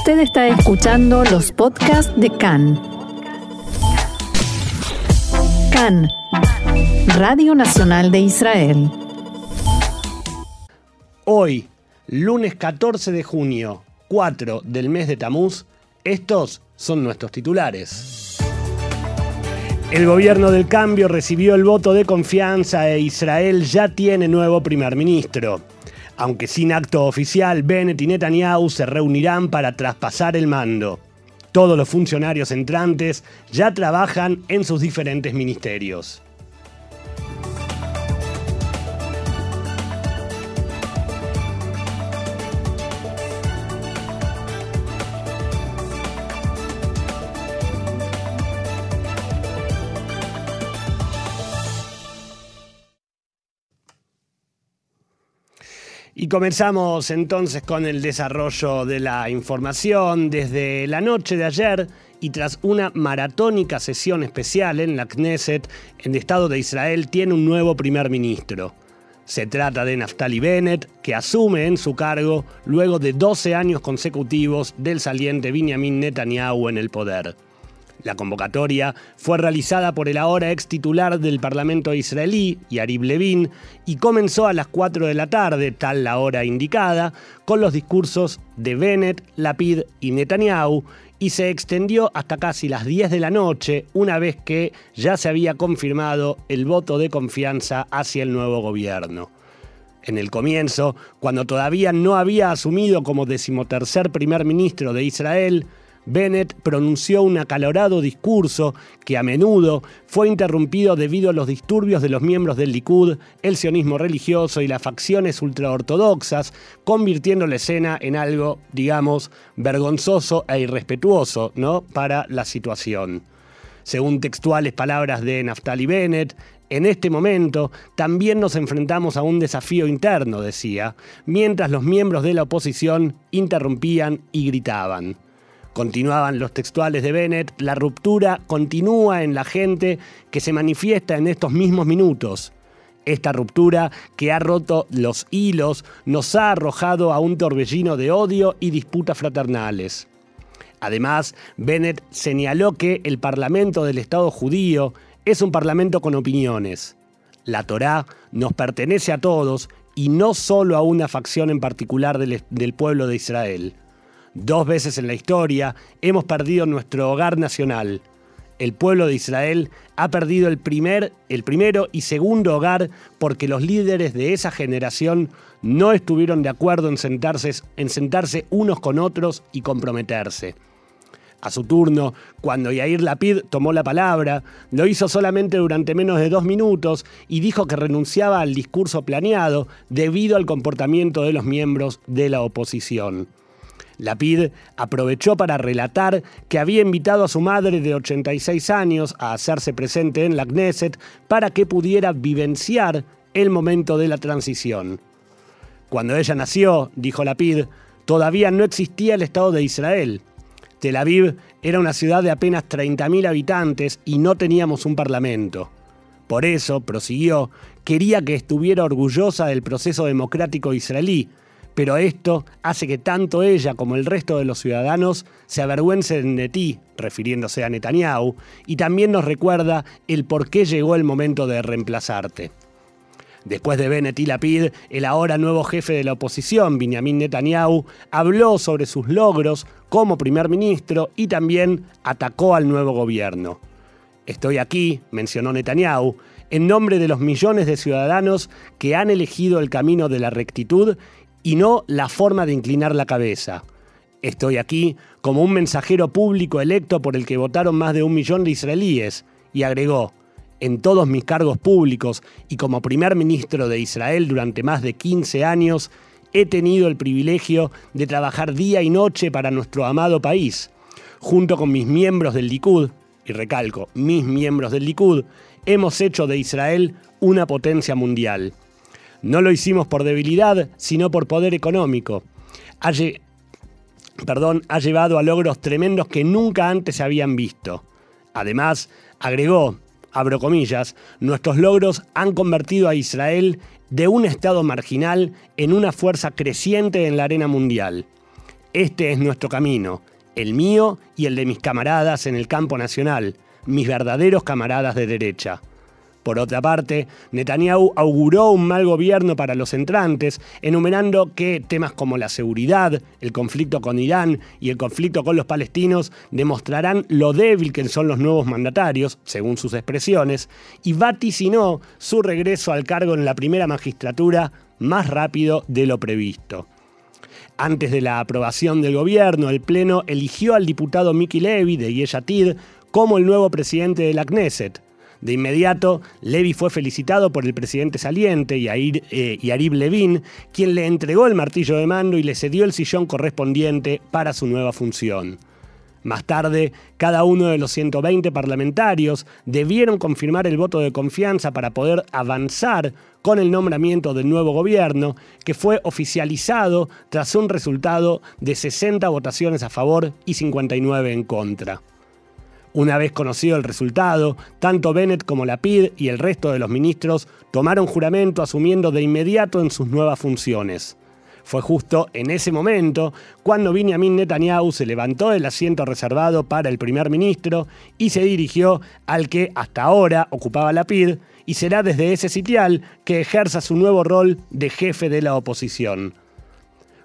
Usted está escuchando los podcasts de CAN. CAN, Radio Nacional de Israel. Hoy, lunes 14 de junio, 4 del mes de Tamuz, estos son nuestros titulares. El gobierno del cambio recibió el voto de confianza e Israel ya tiene nuevo primer ministro. Aunque sin acto oficial, Bennett y Netanyahu se reunirán para traspasar el mando. Todos los funcionarios entrantes ya trabajan en sus diferentes ministerios. Comenzamos entonces con el desarrollo de la información. Desde la noche de ayer y tras una maratónica sesión especial en la Knesset, el Estado de Israel tiene un nuevo primer ministro. Se trata de Naftali Bennett, que asume en su cargo luego de 12 años consecutivos del saliente Benjamin Netanyahu en el poder. La convocatoria fue realizada por el ahora ex titular del Parlamento israelí, Yariv Levin, y comenzó a las 4 de la tarde, tal la hora indicada, con los discursos de Bennett, Lapid y Netanyahu, y se extendió hasta casi las 10 de la noche, una vez que ya se había confirmado el voto de confianza hacia el nuevo gobierno. En el comienzo, cuando todavía no había asumido como decimotercer primer ministro de Israel, Bennett pronunció un acalorado discurso que a menudo fue interrumpido debido a los disturbios de los miembros del Likud, el sionismo religioso y las facciones ultraortodoxas, convirtiendo la escena en algo, digamos, vergonzoso e irrespetuoso, ¿no? para la situación. Según textuales palabras de Naftali Bennett, en este momento también nos enfrentamos a un desafío interno, decía, mientras los miembros de la oposición interrumpían y gritaban. Continuaban los textuales de Bennett, la ruptura continúa en la gente que se manifiesta en estos mismos minutos. Esta ruptura que ha roto los hilos nos ha arrojado a un torbellino de odio y disputas fraternales. Además, Bennett señaló que el Parlamento del Estado judío es un parlamento con opiniones. La Torá nos pertenece a todos y no solo a una facción en particular del, del pueblo de Israel. Dos veces en la historia hemos perdido nuestro hogar nacional. El pueblo de Israel ha perdido el, primer, el primero y segundo hogar porque los líderes de esa generación no estuvieron de acuerdo en sentarse, en sentarse unos con otros y comprometerse. A su turno, cuando Yair Lapid tomó la palabra, lo hizo solamente durante menos de dos minutos y dijo que renunciaba al discurso planeado debido al comportamiento de los miembros de la oposición. Lapid aprovechó para relatar que había invitado a su madre de 86 años a hacerse presente en la Knesset para que pudiera vivenciar el momento de la transición. Cuando ella nació, dijo Lapid, todavía no existía el Estado de Israel. Tel Aviv era una ciudad de apenas 30.000 habitantes y no teníamos un parlamento. Por eso, prosiguió, quería que estuviera orgullosa del proceso democrático israelí, pero esto hace que tanto ella como el resto de los ciudadanos se avergüencen de ti, refiriéndose a Netanyahu, y también nos recuerda el por qué llegó el momento de reemplazarte. Después de Bennett y Lapid, el ahora nuevo jefe de la oposición, Benjamin Netanyahu, habló sobre sus logros como primer ministro y también atacó al nuevo gobierno. Estoy aquí, mencionó Netanyahu, en nombre de los millones de ciudadanos que han elegido el camino de la rectitud y no la forma de inclinar la cabeza. Estoy aquí como un mensajero público electo por el que votaron más de un millón de israelíes, y agregó, en todos mis cargos públicos y como primer ministro de Israel durante más de 15 años, he tenido el privilegio de trabajar día y noche para nuestro amado país. Junto con mis miembros del Likud, y recalco, mis miembros del Likud, hemos hecho de Israel una potencia mundial. No lo hicimos por debilidad, sino por poder económico. Ha, ha llevado a logros tremendos que nunca antes se habían visto. Además, agregó, abro comillas, nuestros logros han convertido a Israel de un estado marginal en una fuerza creciente en la arena mundial. Este es nuestro camino, el mío y el de mis camaradas en el campo nacional, mis verdaderos camaradas de derecha. Por otra parte, Netanyahu auguró un mal gobierno para los entrantes, enumerando que temas como la seguridad, el conflicto con Irán y el conflicto con los palestinos demostrarán lo débil que son los nuevos mandatarios, según sus expresiones, y vaticinó su regreso al cargo en la primera magistratura más rápido de lo previsto. Antes de la aprobación del gobierno, el Pleno eligió al diputado Miki Levy de Yeshatid como el nuevo presidente de la Knesset. De inmediato, Levy fue felicitado por el presidente saliente, Yair, eh, Yarib Levin, quien le entregó el martillo de mando y le cedió el sillón correspondiente para su nueva función. Más tarde, cada uno de los 120 parlamentarios debieron confirmar el voto de confianza para poder avanzar con el nombramiento del nuevo gobierno, que fue oficializado tras un resultado de 60 votaciones a favor y 59 en contra. Una vez conocido el resultado, tanto Bennett como Lapid y el resto de los ministros tomaron juramento asumiendo de inmediato en sus nuevas funciones. Fue justo en ese momento cuando Benjamin Netanyahu se levantó del asiento reservado para el primer ministro y se dirigió al que hasta ahora ocupaba Lapid y será desde ese sitial que ejerza su nuevo rol de jefe de la oposición.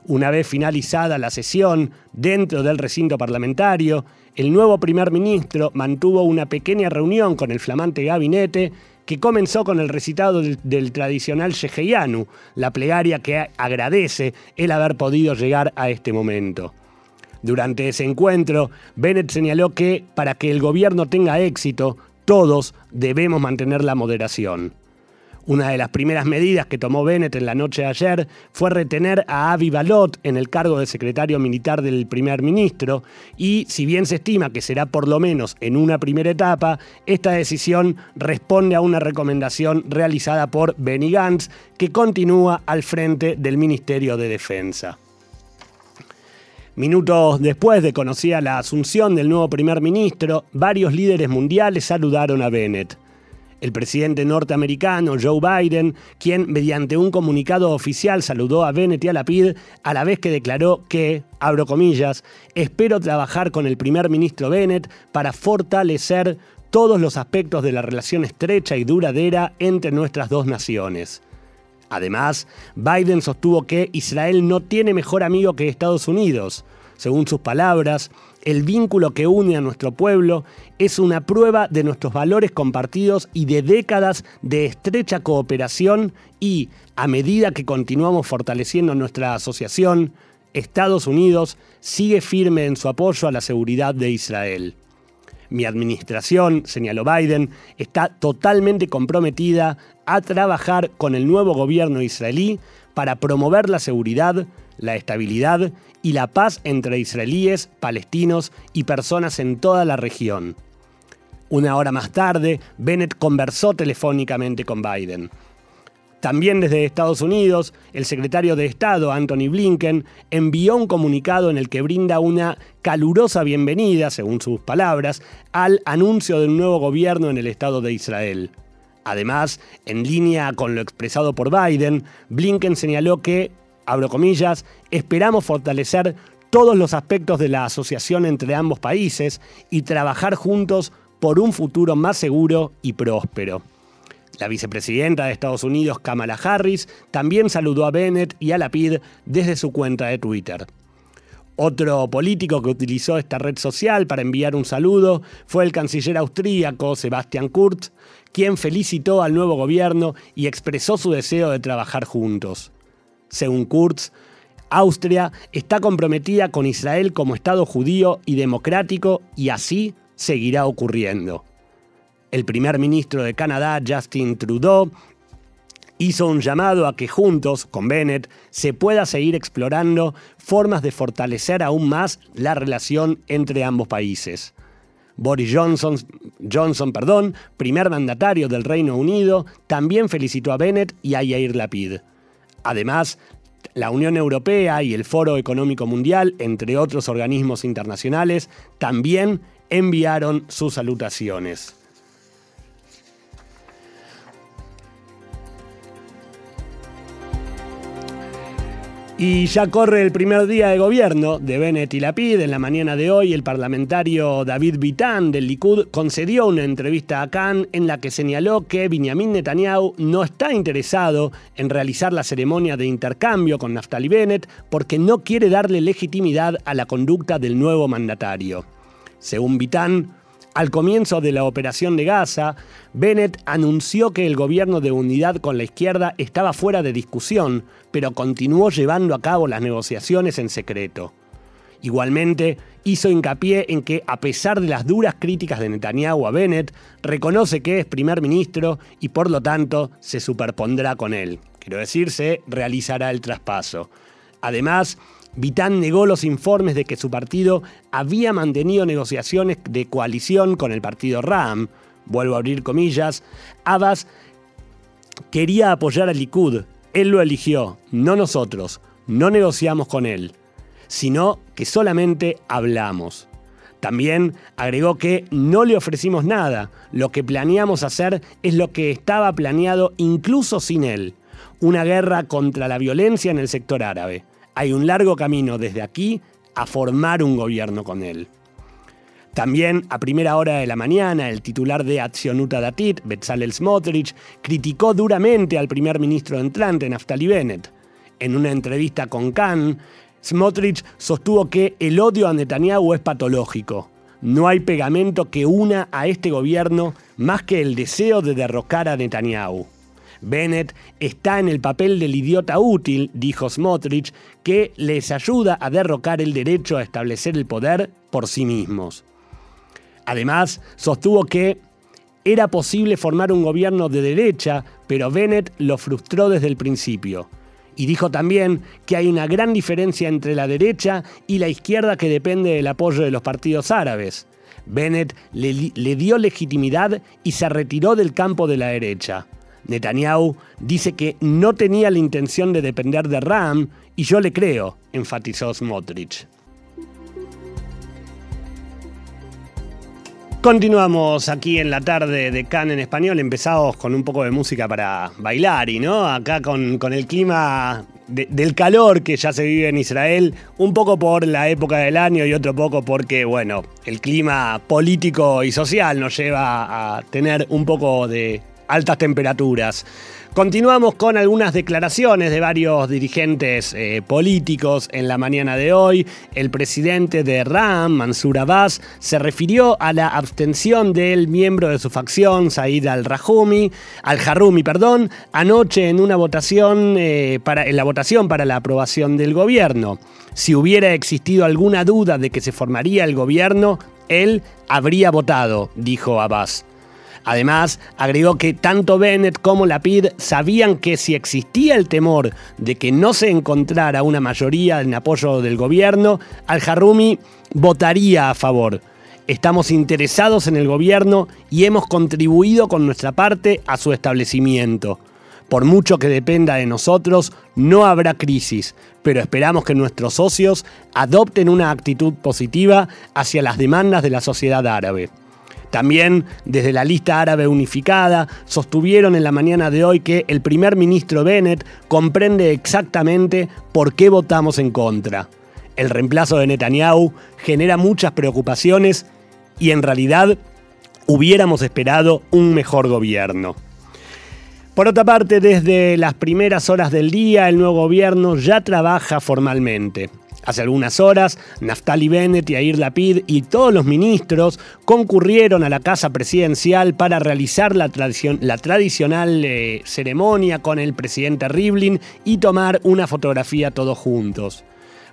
Una vez finalizada la sesión dentro del recinto parlamentario, el nuevo primer ministro mantuvo una pequeña reunión con el flamante gabinete que comenzó con el recitado del, tradicional Sheheyanu, la plegaria que agradece el haber podido llegar a este momento. Durante ese encuentro, Bennett señaló que para que el gobierno tenga éxito, todos debemos mantener la moderación. Una de las primeras medidas que tomó Bennett en la noche de ayer fue retener a Avi Balot en el cargo de secretario militar del primer ministro y si bien se estima que será por lo menos en una primera etapa, esta decisión responde a una recomendación realizada por Benny Gantz que continúa al frente del Ministerio de Defensa. Minutos después de conocida la asunción del nuevo primer ministro, varios líderes mundiales saludaron a Bennett el presidente norteamericano Joe Biden, quien mediante un comunicado oficial saludó a Bennett y a Lapid, a la vez que declaró que, abro comillas, espero trabajar con el primer ministro Bennett para fortalecer todos los aspectos de la relación estrecha y duradera entre nuestras dos naciones. Además, Biden sostuvo que Israel no tiene mejor amigo que Estados Unidos. Según sus palabras, el vínculo que une a nuestro pueblo es una prueba de nuestros valores compartidos y de décadas de estrecha cooperación y, a medida que continuamos fortaleciendo nuestra asociación, Estados Unidos sigue firme en su apoyo a la seguridad de Israel. Mi administración, señaló Biden, está totalmente comprometida a trabajar con el nuevo gobierno israelí para promover la seguridad, la estabilidad y la paz entre israelíes, palestinos y personas en toda la región. Una hora más tarde, Bennett conversó telefónicamente con Biden. También desde Estados Unidos, el secretario de Estado, Anthony Blinken, envió un comunicado en el que brinda una calurosa bienvenida, según sus palabras, al anuncio de un nuevo gobierno en el Estado de Israel. Además, en línea con lo expresado por Biden, Blinken señaló que abro comillas, esperamos fortalecer todos los aspectos de la asociación entre ambos países y trabajar juntos por un futuro más seguro y próspero. La vicepresidenta de Estados Unidos, Kamala Harris, también saludó a Bennett y a Lapid desde su cuenta de Twitter. Otro político que utilizó esta red social para enviar un saludo fue el canciller austríaco Sebastian Kurz, quien felicitó al nuevo gobierno y expresó su deseo de trabajar juntos. Según Kurz, Austria está comprometida con Israel como Estado judío y democrático y así seguirá ocurriendo. El primer ministro de Canadá, Justin Trudeau, hizo un llamado a que juntos, con Bennett, se pueda seguir explorando formas de fortalecer aún más la relación entre ambos países. Boris Johnson, Johnson perdón, primer mandatario del Reino Unido, también felicitó a Bennett y a Yair Lapid. Además, la Unión Europea y el Foro Económico Mundial, entre otros organismos internacionales, también enviaron sus salutaciones. Y ya corre el primer día de gobierno de Bennett y Lapid. En la mañana de hoy, el parlamentario David Vitán del Likud concedió una entrevista a Khan en la que señaló que Benjamin Netanyahu no está interesado en realizar la ceremonia de intercambio con Naftali Bennett porque no quiere darle legitimidad a la conducta del nuevo mandatario. Según Vitán, al comienzo de la operación de Gaza, Bennett anunció que el gobierno de unidad con la izquierda estaba fuera de discusión, pero continuó llevando a cabo las negociaciones en secreto. Igualmente, hizo hincapié en que, a pesar de las duras críticas de Netanyahu a Bennett, reconoce que es primer ministro y por lo tanto se superpondrá con él. Quiero decir, se realizará el traspaso. Además, Vitán negó los informes de que su partido había mantenido negociaciones de coalición con el partido RAM. Vuelvo a abrir comillas. Abbas quería apoyar al Likud. Él lo eligió, no nosotros. No negociamos con él, sino que solamente hablamos. También agregó que no le ofrecimos nada. Lo que planeamos hacer es lo que estaba planeado incluso sin él. Una guerra contra la violencia en el sector árabe hay un largo camino desde aquí a formar un gobierno con él. También, a primera hora de la mañana, el titular de Accionuta Datit, Betzalel Smotrich, criticó duramente al primer ministro entrante, Naftali Bennett. En una entrevista con Khan, Smotrich sostuvo que el odio a Netanyahu es patológico. No hay pegamento que una a este gobierno más que el deseo de derrocar a Netanyahu. Bennett está en el papel del idiota útil, dijo Smotrich, que les ayuda a derrocar el derecho a establecer el poder por sí mismos. Además, sostuvo que era posible formar un gobierno de derecha, pero Bennett lo frustró desde el principio. Y dijo también que hay una gran diferencia entre la derecha y la izquierda que depende del apoyo de los partidos árabes. Bennett le, dio legitimidad y se retiró del campo de la derecha. Netanyahu dice que no tenía la intención de depender de Ram y yo le creo, enfatizó Smotrich. Continuamos aquí en la tarde de Cannes en español. Empezamos con un poco de música para bailar y no acá con, con el clima del calor que ya se vive en Israel, un poco por la época del año y otro poco porque, bueno, el clima político y social nos lleva a tener un poco de altas temperaturas. Continuamos con algunas declaraciones de varios dirigentes eh, políticos en la mañana de hoy. El presidente de RAM, Mansur Abbas, se refirió a la abstención del miembro de su facción, Said al-Rahumi, al-Harumi, perdón, anoche en una votación eh, para, en la votación para la aprobación del gobierno. Si hubiera existido alguna duda de que se formaría el gobierno, él habría votado, dijo Abbas. Además, agregó que tanto Bennett como Lapid sabían que si existía el temor de que no se encontrara una mayoría en apoyo del gobierno, Al-Harrumi votaría a favor. Estamos interesados en el gobierno y hemos contribuido con nuestra parte a su establecimiento. Por mucho que dependa de nosotros, no habrá crisis, pero esperamos que nuestros socios adopten una actitud positiva hacia las demandas de la sociedad árabe. También desde la lista árabe unificada sostuvieron en la mañana de hoy que el primer ministro Bennett comprende exactamente por qué votamos en contra. El reemplazo de Netanyahu genera muchas preocupaciones y en realidad hubiéramos esperado un mejor gobierno. Por otra parte, desde las primeras horas del día, el nuevo gobierno ya trabaja formalmente. Hace algunas horas, Naftali Bennett y Air Lapid y todos los ministros concurrieron a la casa presidencial para realizar la, tradicional eh, ceremonia con el presidente Rivlin y tomar una fotografía todos juntos.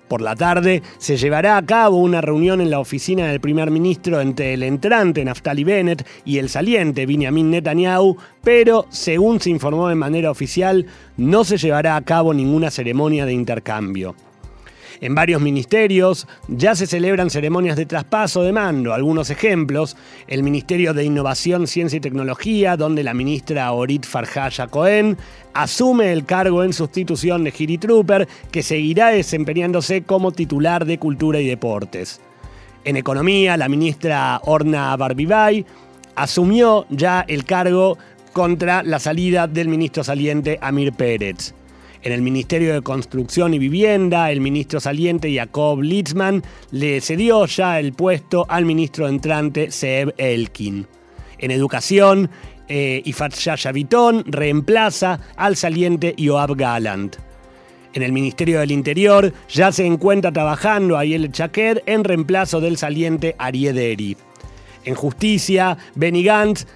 Por la tarde se llevará a cabo una reunión en la oficina del primer ministro entre el entrante Naftali Bennett y el saliente Benjamin Netanyahu, pero según se informó de manera oficial, no se llevará a cabo ninguna ceremonia de intercambio. En varios ministerios ya se celebran ceremonias de traspaso de mando. Algunos ejemplos, el Ministerio de Innovación, Ciencia y Tecnología, donde la ministra Orit Farhaya Cohen asume el cargo en sustitución de Giri Trooper, que seguirá desempeñándose como titular de Cultura y Deportes. En Economía, la ministra Orna Barbibay asumió ya el cargo contra la salida del ministro saliente Amir Pérez. En el Ministerio de Construcción y Vivienda, el ministro saliente Jacob Litzman le cedió ya el puesto al ministro entrante Seb Elkin. En Educación, eh, Ifat reemplaza al saliente Yoab Galant. En el Ministerio del Interior ya se encuentra trabajando Ayel Chaquet en reemplazo del saliente Ariederi. En justicia, Benny Gantz,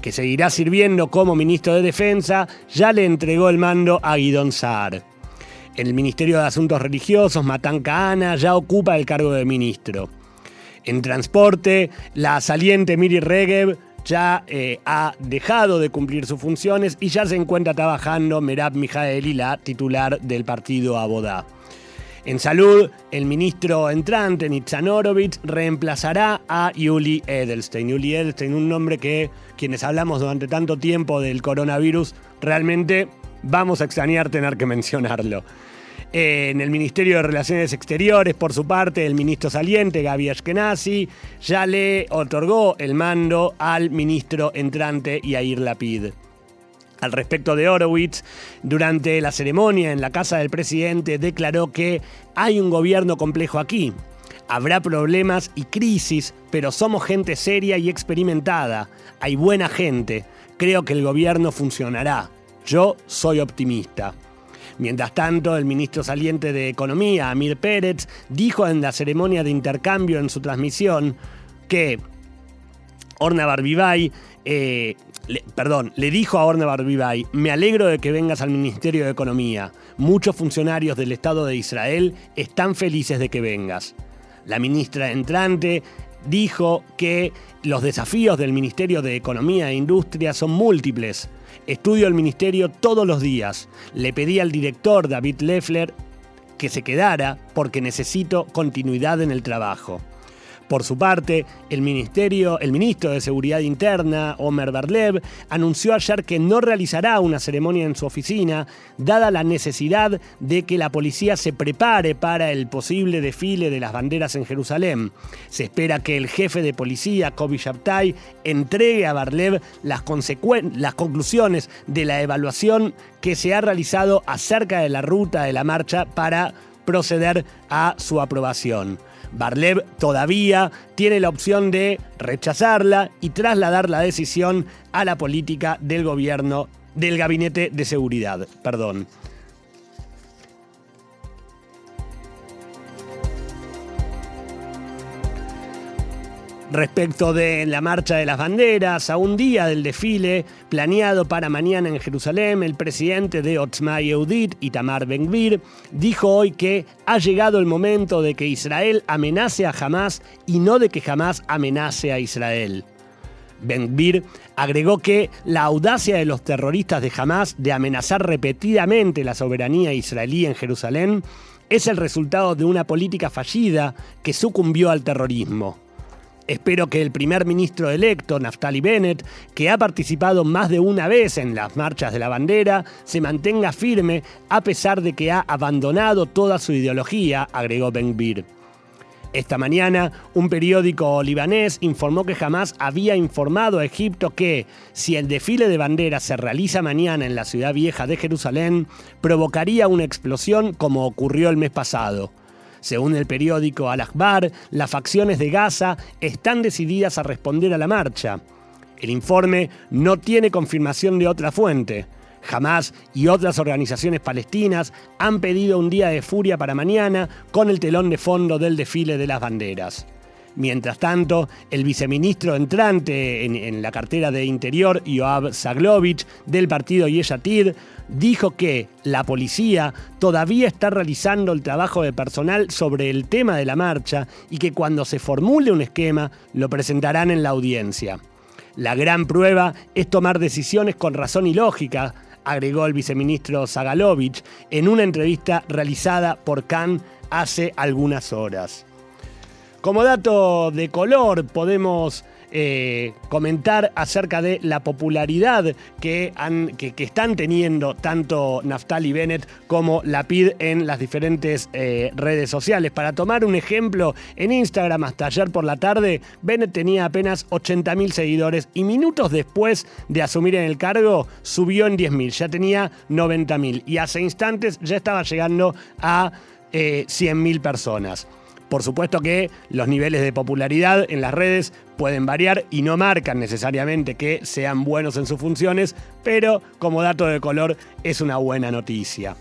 que seguirá sirviendo como ministro de Defensa, ya le entregó el mando a Guidón Saar. En el Ministerio de Asuntos Religiosos, Matan Kahana ya ocupa el cargo de ministro. En transporte, la saliente Miri Regev ya eh, ha dejado de cumplir sus funciones y ya se encuentra trabajando Merab Mijaeli, la titular del partido Abodá. En salud, el ministro entrante, Nitzan reemplazará a Yuli Edelstein. Yuli Edelstein, un nombre que quienes hablamos durante tanto tiempo del coronavirus, realmente vamos a extrañar tener que mencionarlo. En el Ministerio de Relaciones Exteriores, por su parte, el ministro saliente, Gaby Ashkenazi, ya le otorgó el mando al ministro entrante Yair Lapid. Al respecto de Horowitz, durante la ceremonia en la casa del presidente declaró que hay un gobierno complejo aquí. Habrá problemas y crisis, pero somos gente seria y experimentada. Hay buena gente. Creo que el gobierno funcionará. Yo soy optimista. Mientras tanto, el ministro saliente de Economía, Amir Pérez, dijo en la ceremonia de intercambio en su transmisión que Orna Barbibay eh, perdón, le dijo a Orne Barbibay, me alegro de que vengas al Ministerio de Economía. Muchos funcionarios del Estado de Israel están felices de que vengas. La ministra entrante dijo que los desafíos del Ministerio de Economía e Industria son múltiples. Estudio el ministerio todos los días. Le pedí al director David Leffler que se quedara porque necesito continuidad en el trabajo. Por su parte, el, ministerio, el ministro de Seguridad Interna, Omer Barlev, anunció ayer que no realizará una ceremonia en su oficina, dada la necesidad de que la policía se prepare para el posible desfile de las banderas en Jerusalén. Se espera que el jefe de policía, Kobi Shabtai, entregue a Barlev las, las conclusiones de la evaluación que se ha realizado acerca de la ruta de la marcha para proceder a su aprobación. Barlev todavía tiene la opción de rechazarla y trasladar la decisión a la política del gobierno del gabinete de seguridad. Perdón. Respecto de la marcha de las banderas, a un día del desfile planeado para mañana en Jerusalén, el presidente de Otzma Yehudit, Itamar Ben-Gvir, dijo hoy que ha llegado el momento de que Israel amenace a Hamas y no de que Hamas amenace a Israel. Ben-Gvir agregó que la audacia de los terroristas de Hamas de amenazar repetidamente la soberanía israelí en Jerusalén es el resultado de una política fallida que sucumbió al terrorismo. Espero que el primer ministro electo, Naftali Bennett, que ha participado más de una vez en las marchas de la bandera, se mantenga firme a pesar de que ha abandonado toda su ideología, agregó Ben Bir. Esta mañana, un periódico libanés informó que jamás había informado a Egipto que, si el desfile de banderas se realiza mañana en la ciudad vieja de Jerusalén, provocaría una explosión como ocurrió el mes pasado. Según el periódico Al-Akhbar, las facciones de Gaza están decididas a responder a la marcha. El informe no tiene confirmación de otra fuente. Hamas y otras organizaciones palestinas han pedido un día de furia para mañana con el telón de fondo del desfile de las banderas. Mientras tanto, el viceministro entrante en, la cartera de Interior, Yoav Zaglovich, del partido Yeshatid, dijo que la policía todavía está realizando el trabajo de personal sobre el tema de la marcha y que cuando se formule un esquema lo presentarán en la audiencia. La gran prueba es tomar decisiones con razón y lógica, agregó el viceministro Zagalovich en una entrevista realizada por Khan hace algunas horas. Como dato de color, podemos eh, comentar acerca de la popularidad que, están teniendo tanto Naftali Bennett como Lapid en las diferentes eh, redes sociales. Para tomar un ejemplo, en Instagram hasta ayer por la tarde, Bennett tenía apenas 80.000 seguidores y minutos después de asumir en el cargo subió en 10.000, ya tenía 90.000 y hace instantes ya estaba llegando a 100.000 eh, personas. Por supuesto que los niveles de popularidad en las redes pueden variar y no marcan necesariamente que sean buenos en sus funciones, pero como dato de color es una buena noticia.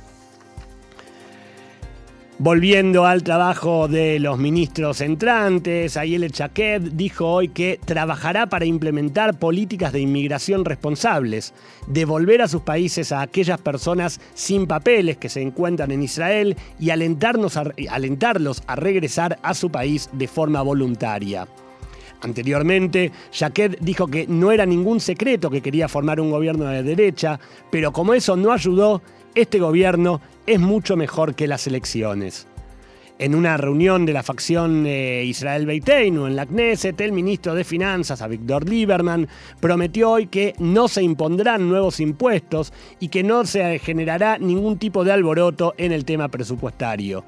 Volviendo al trabajo de los ministros entrantes, Ayele Chaquet dijo hoy que trabajará para implementar políticas de inmigración responsables, devolver a sus países a aquellas personas sin papeles que se encuentran en Israel y alentarnos alentarlos a regresar a su país de forma voluntaria. Anteriormente, Jaquet dijo que no era ningún secreto que quería formar un gobierno de derecha, pero como eso no ayudó, este gobierno es mucho mejor que las elecciones. En una reunión de la facción Israel Beiteinu en la Knesset, el ministro de Finanzas, Avigdor Lieberman, prometió hoy que no se impondrán nuevos impuestos y que no se generará ningún tipo de alboroto en el tema presupuestario.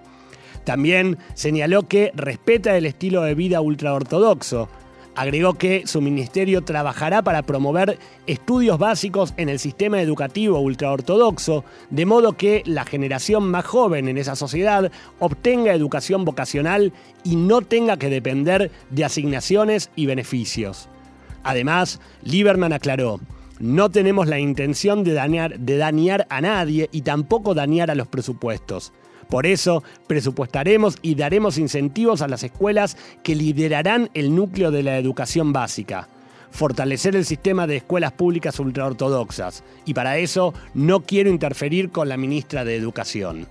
También señaló que respeta el estilo de vida ultraortodoxo, Agregó que su ministerio trabajará para promover estudios básicos en el sistema educativo ultraortodoxo, de modo que la generación más joven en esa sociedad obtenga educación vocacional y no tenga que depender de asignaciones y beneficios. Además, Lieberman aclaró, no tenemos la intención de dañar, de dañar a nadie y tampoco dañar a los presupuestos. Por eso, presupuestaremos y daremos incentivos a las escuelas que liderarán el núcleo de la educación básica fortalecer el sistema de escuelas públicas ultraortodoxas. Y para eso no quiero interferir con la ministra de Educación.